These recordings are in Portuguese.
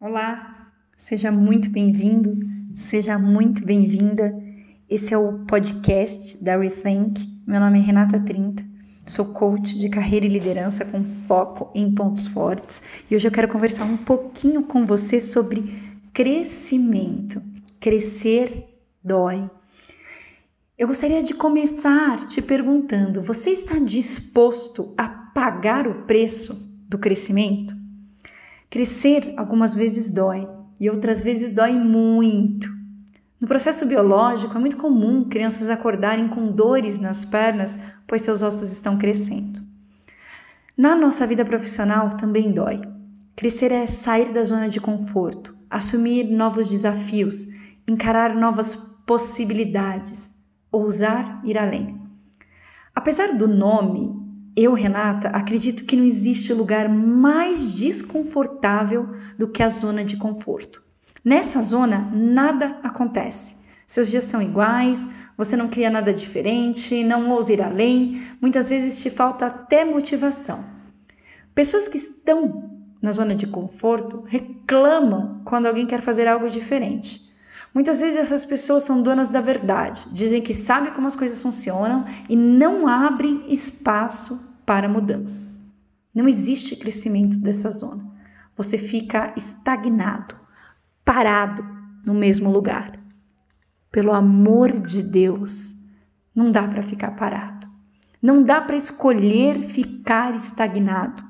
Olá, seja muito bem-vindo, seja muito bem-vinda. Esse é o podcast da Rethink. Meu nome é Renata Trinta, sou coach de carreira e liderança com foco em pontos fortes e hoje eu quero conversar um pouquinho com você sobre crescimento. Crescer dói. Eu gostaria de começar te perguntando: você está disposto a pagar o preço do crescimento? Crescer algumas vezes dói e outras vezes dói muito. No processo biológico, é muito comum crianças acordarem com dores nas pernas, pois seus ossos estão crescendo. Na nossa vida profissional também dói. Crescer é sair da zona de conforto, assumir novos desafios, encarar novas possibilidades, ousar ir além. Apesar do nome eu, Renata, acredito que não existe lugar mais desconfortável do que a zona de conforto. Nessa zona, nada acontece. Seus dias são iguais, você não cria nada diferente, não ousa ir além, muitas vezes te falta até motivação. Pessoas que estão na zona de conforto reclamam quando alguém quer fazer algo diferente. Muitas vezes essas pessoas são donas da verdade, dizem que sabem como as coisas funcionam e não abrem espaço para mudanças. Não existe crescimento dessa zona. Você fica estagnado, parado no mesmo lugar. Pelo amor de Deus, não dá para ficar parado. Não dá para escolher ficar estagnado.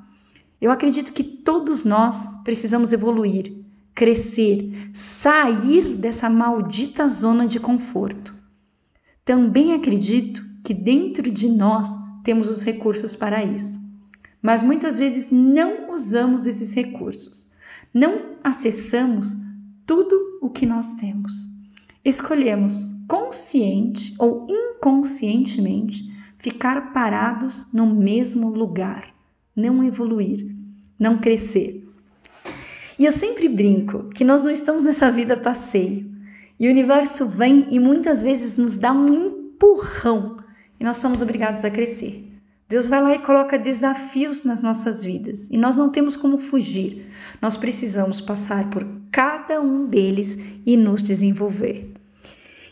Eu acredito que todos nós precisamos evoluir, crescer, sair dessa maldita zona de conforto. Também acredito que dentro de nós temos os recursos para isso. Mas muitas vezes não usamos esses recursos, não acessamos tudo o que nós temos. Escolhemos consciente ou inconscientemente ficar parados no mesmo lugar, não evoluir, não crescer. E eu sempre brinco que nós não estamos nessa vida passeio. E o universo vem e muitas vezes nos dá um empurrão e nós somos obrigados a crescer. Deus vai lá e coloca desafios nas nossas vidas e nós não temos como fugir. Nós precisamos passar por cada um deles e nos desenvolver.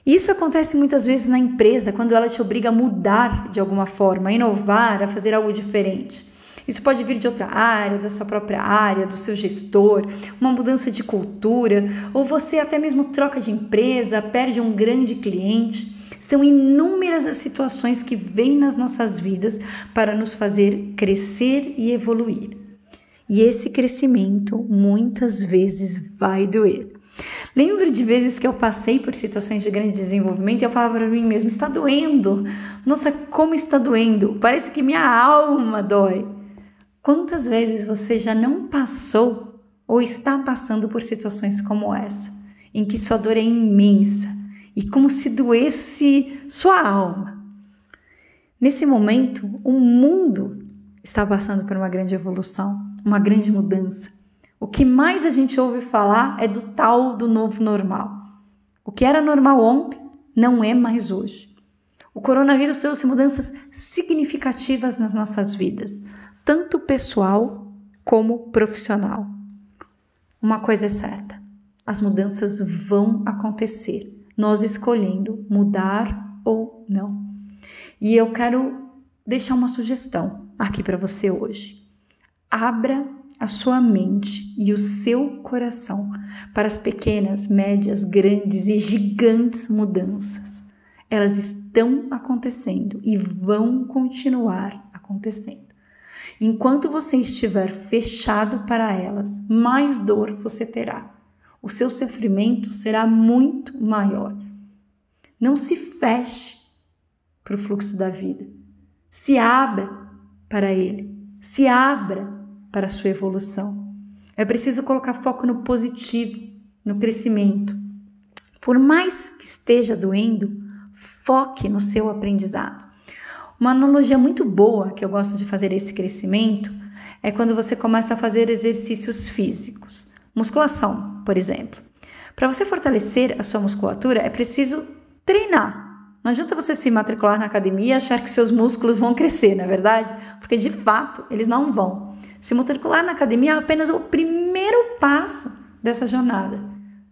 Isso acontece muitas vezes na empresa, quando ela te obriga a mudar de alguma forma, a inovar, a fazer algo diferente. Isso pode vir de outra área, da sua própria área, do seu gestor, uma mudança de cultura, ou você até mesmo troca de empresa, perde um grande cliente. São inúmeras as situações que vêm nas nossas vidas para nos fazer crescer e evoluir. E esse crescimento muitas vezes vai doer. Lembro de vezes que eu passei por situações de grande desenvolvimento e eu falava para mim mesmo: está doendo. Nossa, como está doendo. Parece que minha alma dói. Quantas vezes você já não passou ou está passando por situações como essa, em que sua dor é imensa, e como se doesse sua alma. Nesse momento, o mundo está passando por uma grande evolução, uma grande mudança. O que mais a gente ouve falar é do tal do novo normal. O que era normal ontem não é mais hoje. O coronavírus trouxe mudanças significativas nas nossas vidas, tanto pessoal como profissional. Uma coisa é certa: as mudanças vão acontecer nós escolhendo mudar ou não. E eu quero deixar uma sugestão aqui para você hoje. Abra a sua mente e o seu coração para as pequenas, médias, grandes e gigantes mudanças. Elas estão acontecendo e vão continuar acontecendo. Enquanto você estiver fechado para elas, mais dor você terá o seu sofrimento será muito maior. Não se feche para o fluxo da vida. Se abra para ele. Se abra para a sua evolução. É preciso colocar foco no positivo, no crescimento. Por mais que esteja doendo, foque no seu aprendizado. Uma analogia muito boa que eu gosto de fazer esse crescimento é quando você começa a fazer exercícios físicos. Musculação, por exemplo. Para você fortalecer a sua musculatura, é preciso treinar. Não adianta você se matricular na academia e achar que seus músculos vão crescer, não é verdade? Porque de fato eles não vão. Se matricular na academia é apenas o primeiro passo dessa jornada.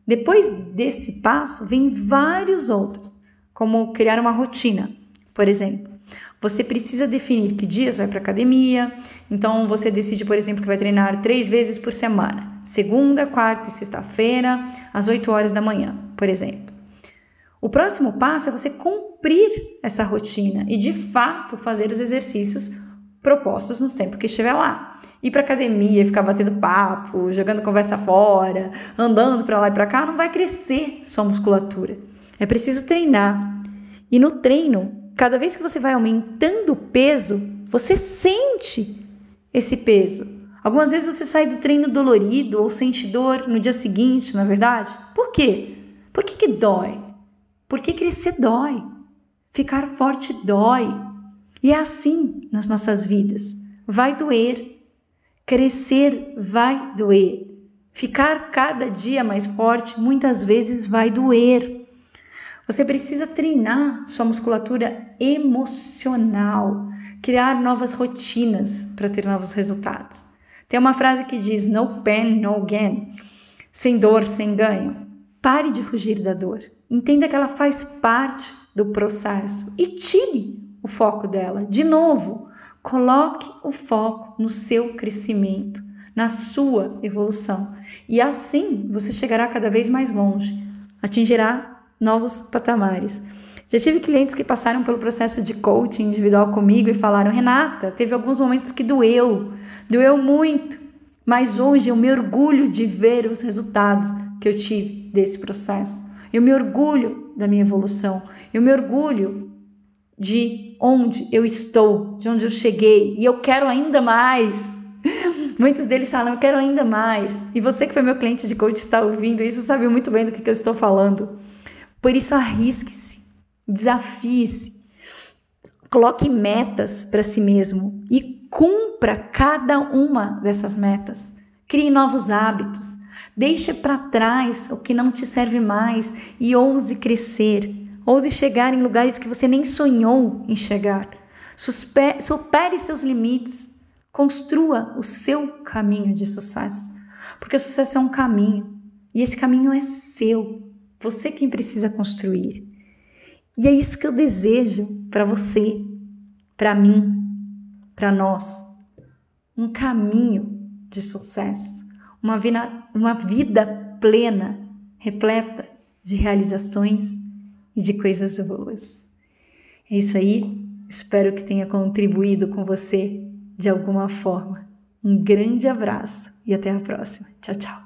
Depois desse passo, vem vários outros, como criar uma rotina, por exemplo. Você precisa definir que dias vai para academia. Então você decide, por exemplo, que vai treinar três vezes por semana: segunda, quarta e sexta-feira, às 8 horas da manhã, por exemplo. O próximo passo é você cumprir essa rotina e de fato fazer os exercícios propostos no tempo que estiver lá. Ir para academia, ficar batendo papo, jogando conversa fora, andando para lá e para cá, não vai crescer sua musculatura. É preciso treinar. E no treino, cada vez que você vai aumentando o peso, você sente esse peso. Algumas vezes você sai do treino dolorido ou sente dor no dia seguinte, na é verdade? Por quê? Por que, que dói? Porque crescer dói. Ficar forte dói. E é assim nas nossas vidas. Vai doer. Crescer vai doer. Ficar cada dia mais forte muitas vezes vai doer. Você precisa treinar sua musculatura emocional, criar novas rotinas para ter novos resultados. Tem uma frase que diz: No pain, no gain. Sem dor, sem ganho. Pare de fugir da dor. Entenda que ela faz parte do processo e tire o foco dela. De novo, coloque o foco no seu crescimento, na sua evolução. E assim você chegará cada vez mais longe, atingirá novos patamares. Já tive clientes que passaram pelo processo de coaching individual comigo e falaram: Renata, teve alguns momentos que doeu, doeu muito, mas hoje eu me orgulho de ver os resultados que eu tive desse processo. Eu me orgulho da minha evolução, eu me orgulho de onde eu estou, de onde eu cheguei e eu quero ainda mais. Muitos deles falam, eu quero ainda mais. E você que foi meu cliente de coach está ouvindo isso, sabe muito bem do que, que eu estou falando. Por isso, arrisque-se, desafie-se, coloque metas para si mesmo e cumpra cada uma dessas metas. Crie novos hábitos, deixe para trás o que não te serve mais e ouse crescer. Ouse chegar em lugares que você nem sonhou em chegar. supere seus limites. Construa o seu caminho de sucesso. Porque o sucesso é um caminho. E esse caminho é seu. Você quem precisa construir. E é isso que eu desejo para você, para mim, para nós. Um caminho de sucesso, uma vida, uma vida plena, repleta de realizações e de coisas boas. É isso aí. Espero que tenha contribuído com você de alguma forma. Um grande abraço e até a próxima. Tchau, tchau.